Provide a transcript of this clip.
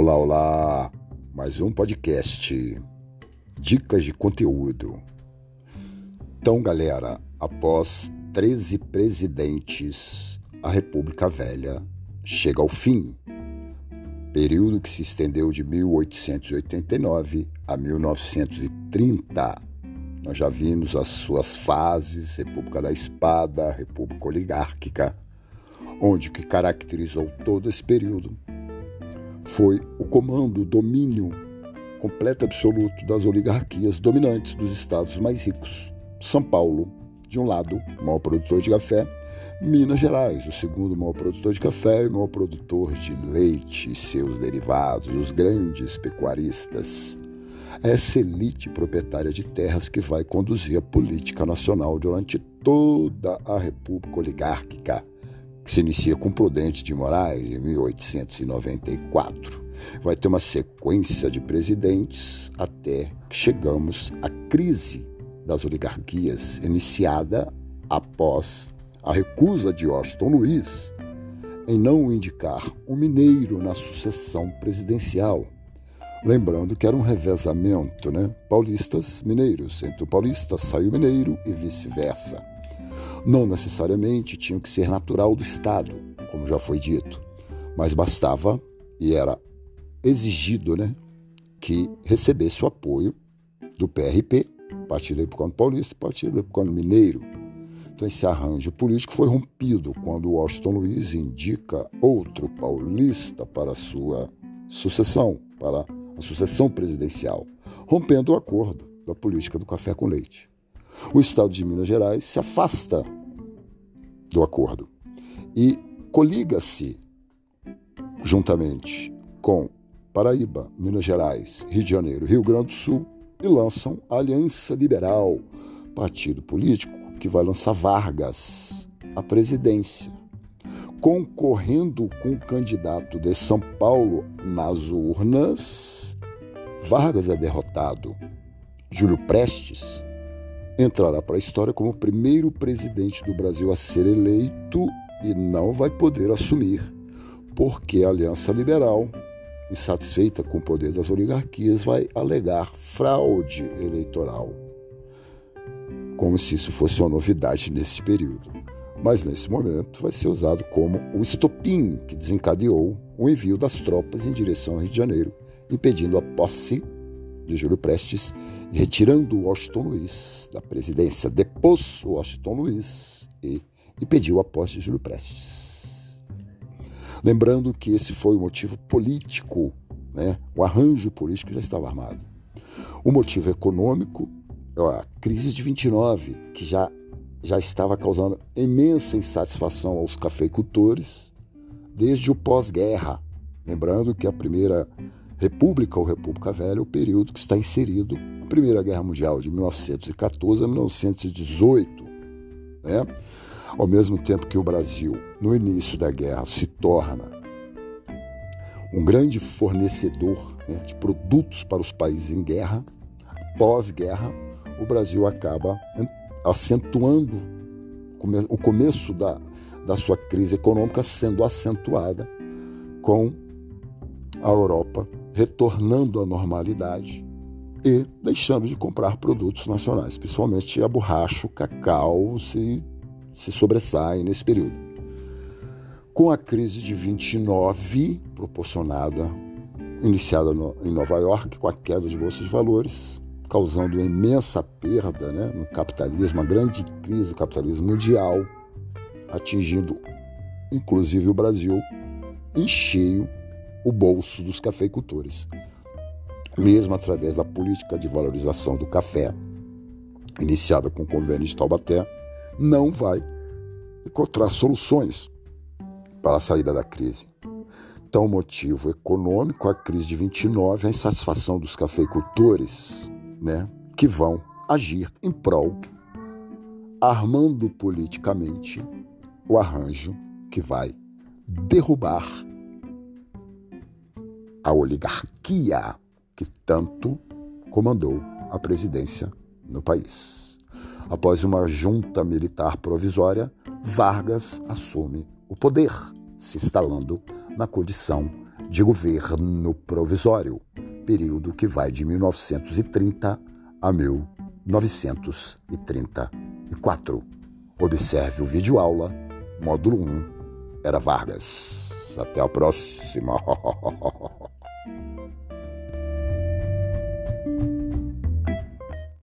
Olá, olá! Mais um podcast. Dicas de conteúdo. Então, galera, após 13 presidentes, a República Velha chega ao fim. Período que se estendeu de 1889 a 1930. Nós já vimos as suas fases: República da Espada, República Oligárquica, onde o que caracterizou todo esse período foi o comando, o domínio completo absoluto das oligarquias dominantes dos estados mais ricos. São Paulo, de um lado, o maior produtor de café, Minas Gerais, o segundo maior produtor de café e maior produtor de leite e seus derivados, os grandes pecuaristas. Essa elite proprietária de terras que vai conduzir a política nacional durante toda a República Oligárquica que se inicia com Prudente de Moraes em 1894. Vai ter uma sequência de presidentes até que chegamos à crise das oligarquias, iniciada após a recusa de Washington Luiz em não indicar um mineiro na sucessão presidencial. Lembrando que era um revezamento, né? Paulistas, mineiros. Entre o paulista saiu mineiro e vice-versa não necessariamente tinham que ser natural do Estado, como já foi dito, mas bastava e era exigido né, que recebesse o apoio do PRP, Partido Republicano Paulista e Partido Republicano Mineiro. Então, esse arranjo político foi rompido quando Washington Luiz indica outro paulista para a sua sucessão, para a sucessão presidencial, rompendo o acordo da política do café com leite o Estado de Minas Gerais se afasta do acordo e coliga-se juntamente com Paraíba, Minas Gerais, Rio de Janeiro, Rio Grande do Sul e lançam a Aliança Liberal, partido político que vai lançar Vargas à presidência. Concorrendo com o candidato de São Paulo nas urnas, Vargas é derrotado. Júlio Prestes entrará para a história como o primeiro presidente do Brasil a ser eleito e não vai poder assumir, porque a Aliança Liberal, insatisfeita com o poder das oligarquias, vai alegar fraude eleitoral. Como se isso fosse uma novidade nesse período. Mas nesse momento vai ser usado como o estopim que desencadeou o envio das tropas em direção ao Rio de Janeiro, impedindo a posse de Júlio Prestes e retirando Washington Luiz da presidência, depôs Washington Luiz e impediu a posse de Júlio Prestes. Lembrando que esse foi o motivo político, né? o arranjo político já estava armado. O motivo econômico, a crise de 29, que já, já estava causando imensa insatisfação aos cafeicultores desde o pós-guerra. Lembrando que a primeira República ou República Velha, o período que está inserido na Primeira Guerra Mundial, de 1914 a 1918. Né? Ao mesmo tempo que o Brasil, no início da guerra, se torna um grande fornecedor né, de produtos para os países em guerra, pós-guerra, o Brasil acaba acentuando o começo da, da sua crise econômica sendo acentuada com a Europa retornando à normalidade e deixando de comprar produtos nacionais, principalmente a borracha, o cacau se, se sobressaem nesse período. Com a crise de 29, proporcionada, iniciada no, em Nova York, com a queda de bolsa de valores, causando uma imensa perda né, no capitalismo, uma grande crise do capitalismo mundial, atingindo inclusive o Brasil em cheio o bolso dos cafeicultores. Mesmo através da política de valorização do café, iniciada com o convênio de Taubaté, não vai encontrar soluções para a saída da crise. Então, o motivo econômico, a crise de 29, a insatisfação dos cafeicultores, né, que vão agir em prol, armando politicamente o arranjo que vai derrubar a oligarquia que tanto comandou a presidência no país. Após uma junta militar provisória, Vargas assume o poder, se instalando na condição de governo provisório, período que vai de 1930 a 1934. Observe o vídeo aula, módulo 1, era Vargas. Até a próxima. Thank you.